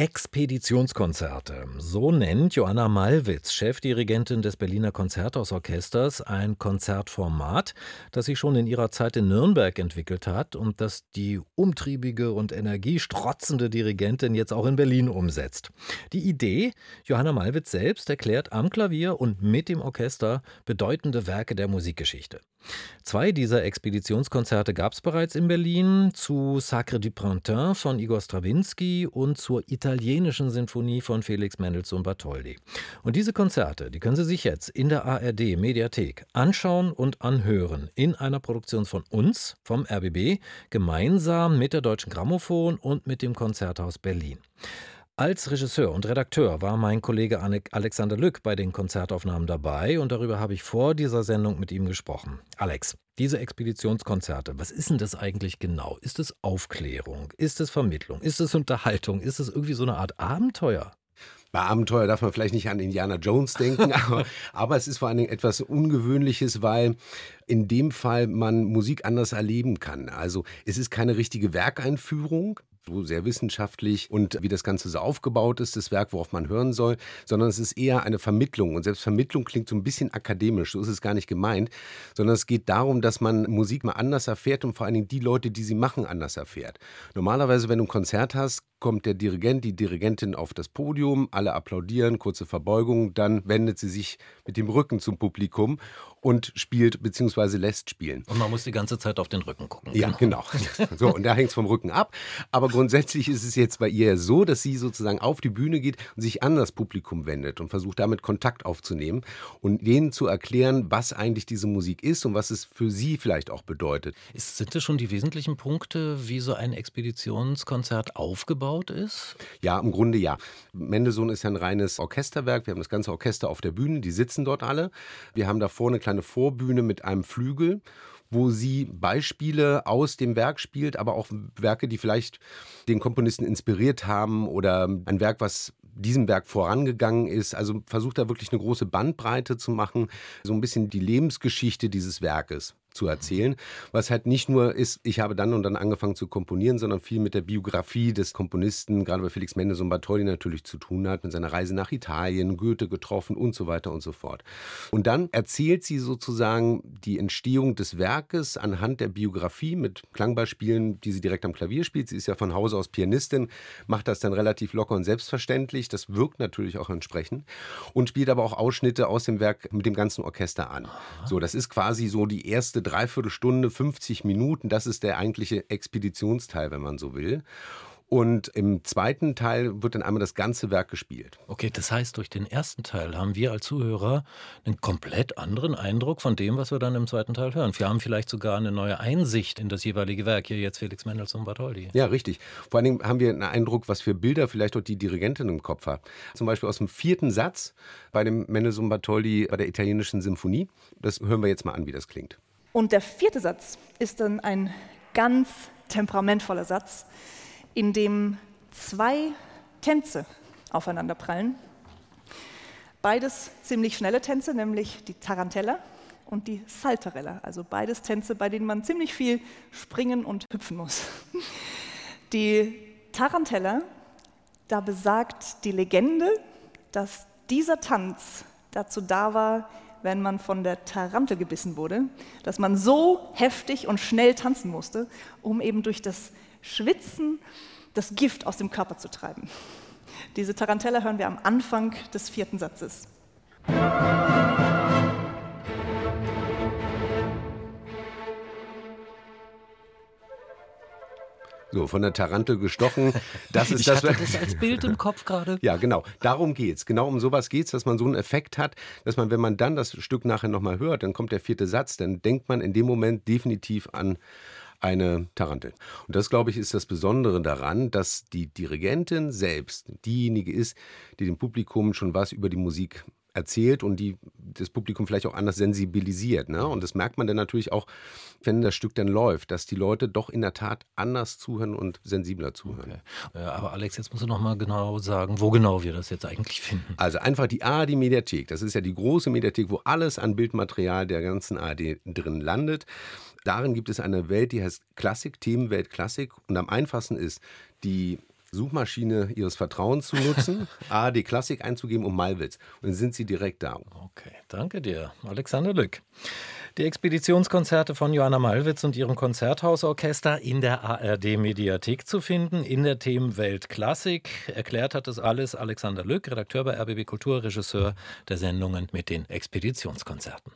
Expeditionskonzerte. So nennt Joanna Malwitz, Chefdirigentin des Berliner Konzerthausorchesters, ein Konzertformat, das sich schon in ihrer Zeit in Nürnberg entwickelt hat und das die umtriebige und energiestrotzende Dirigentin jetzt auch in Berlin umsetzt. Die Idee, Johanna Malwitz selbst erklärt am Klavier und mit dem Orchester bedeutende Werke der Musikgeschichte. Zwei dieser Expeditionskonzerte gab es bereits in Berlin, zu Sacre du Printemps von Igor Strawinski und zur italienischen Sinfonie von Felix Mendelssohn Bartholdy. Und diese Konzerte, die können Sie sich jetzt in der ARD Mediathek anschauen und anhören in einer Produktion von uns, vom RBB, gemeinsam mit der Deutschen Grammophon und mit dem Konzerthaus Berlin. Als Regisseur und Redakteur war mein Kollege Alexander Lück bei den Konzertaufnahmen dabei und darüber habe ich vor dieser Sendung mit ihm gesprochen. Alex, diese Expeditionskonzerte, was ist denn das eigentlich genau? Ist es Aufklärung? Ist es Vermittlung? Ist es Unterhaltung? Ist es irgendwie so eine Art Abenteuer? Bei Abenteuer darf man vielleicht nicht an Indiana Jones denken, aber, aber, es ist vor allen Dingen etwas Ungewöhnliches, weil in dem Fall man Musik anders erleben kann. Also es ist keine richtige Werkeinführung, so sehr wissenschaftlich und wie das Ganze so aufgebaut ist, das Werk, worauf man hören soll, sondern es ist eher eine Vermittlung. Und selbst Vermittlung klingt so ein bisschen akademisch, so ist es gar nicht gemeint, sondern es geht darum, dass man Musik mal anders erfährt und vor allen Dingen die Leute, die sie machen, anders erfährt. Normalerweise, wenn du ein Konzert hast, kommt der Dirigent, die Dirigentin auf das Podium, alle applaudieren, kurze Verbeugung, dann wendet sie sich mit dem Rücken zum Publikum und spielt bzw. lässt spielen. Und man muss die ganze Zeit auf den Rücken gucken. Ja, genau. So, und da hängt es vom Rücken ab. Aber grundsätzlich ist es jetzt bei ihr so, dass sie sozusagen auf die Bühne geht und sich an das Publikum wendet und versucht damit Kontakt aufzunehmen und denen zu erklären, was eigentlich diese Musik ist und was es für sie vielleicht auch bedeutet. Ist, sind das schon die wesentlichen Punkte, wie so ein Expeditionskonzert aufgebaut ist? Ja, im Grunde ja. Mendelssohn ist ja ein reines Orchesterwerk. Wir haben das ganze Orchester auf der Bühne, die sitzen dort alle. Wir haben da vorne kleine kleine Vorbühne mit einem Flügel wo sie Beispiele aus dem Werk spielt, aber auch Werke, die vielleicht den Komponisten inspiriert haben oder ein Werk, was diesem Werk vorangegangen ist. Also versucht da wirklich eine große Bandbreite zu machen, so ein bisschen die Lebensgeschichte dieses Werkes zu erzählen, was halt nicht nur ist, ich habe dann und dann angefangen zu komponieren, sondern viel mit der Biografie des Komponisten, gerade bei Felix Mendelssohn Bartholdy natürlich zu tun hat, mit seiner Reise nach Italien, Goethe getroffen und so weiter und so fort. Und dann erzählt sie sozusagen die Entstehung des Werkes anhand der Biografie mit Klangbeispielen, die sie direkt am Klavier spielt. Sie ist ja von Hause aus Pianistin, macht das dann relativ locker und selbstverständlich. Das wirkt natürlich auch entsprechend und spielt aber auch Ausschnitte aus dem Werk mit dem ganzen Orchester an. So, das ist quasi so die erste erste Dreiviertelstunde, 50 Minuten, das ist der eigentliche Expeditionsteil, wenn man so will. Und im zweiten Teil wird dann einmal das ganze Werk gespielt. Okay, das heißt, durch den ersten Teil haben wir als Zuhörer einen komplett anderen Eindruck von dem, was wir dann im zweiten Teil hören. Wir haben vielleicht sogar eine neue Einsicht in das jeweilige Werk. Hier jetzt Felix Mendelssohn Bartholdy. Ja, richtig. Vor allen Dingen haben wir einen Eindruck, was für Bilder vielleicht auch die Dirigentin im Kopf hat. Zum Beispiel aus dem vierten Satz bei dem Mendelssohn Bartholdy bei der italienischen Symphonie. Das hören wir jetzt mal an, wie das klingt. Und der vierte Satz ist dann ein ganz temperamentvoller Satz, in dem zwei Tänze aufeinanderprallen. Beides ziemlich schnelle Tänze, nämlich die Tarantella und die Saltarella. Also beides Tänze, bei denen man ziemlich viel springen und hüpfen muss. Die Tarantella, da besagt die Legende, dass dieser Tanz dazu da war, wenn man von der Tarantel gebissen wurde, dass man so heftig und schnell tanzen musste, um eben durch das Schwitzen das Gift aus dem Körper zu treiben. Diese Tarantella hören wir am Anfang des vierten Satzes. So, von der Tarantel gestochen. Das ist ich das. Hatte das als Bild im Kopf gerade. Ja, genau. Darum geht's. Genau um sowas geht's, dass man so einen Effekt hat, dass man, wenn man dann das Stück nachher nochmal hört, dann kommt der vierte Satz, dann denkt man in dem Moment definitiv an eine Tarantel. Und das, glaube ich, ist das Besondere daran, dass die Dirigentin selbst diejenige ist, die dem Publikum schon was über die Musik erzählt und die das Publikum vielleicht auch anders sensibilisiert. Ne? Und das merkt man dann natürlich auch, wenn das Stück dann läuft, dass die Leute doch in der Tat anders zuhören und sensibler zuhören. Okay. aber Alex, jetzt musst du noch mal genau sagen, wo genau wir das jetzt eigentlich finden. Also einfach die ARD Mediathek. Das ist ja die große Mediathek, wo alles an Bildmaterial der ganzen ARD drin landet. Darin gibt es eine Welt, die heißt Klassik, Themenwelt Klassik. Und am einfachsten ist, die Suchmaschine ihres Vertrauens zu nutzen, ARD Klassik einzugeben und Malwitz. Und dann sind sie direkt da. Okay, danke dir, Alexander Lück. Die Expeditionskonzerte von Johanna Malwitz und ihrem Konzerthausorchester in der ARD-Mediathek zu finden, in der Themenwelt Klassik. Erklärt hat das alles Alexander Lück, Redakteur bei RBB Kultur, Regisseur der Sendungen mit den Expeditionskonzerten.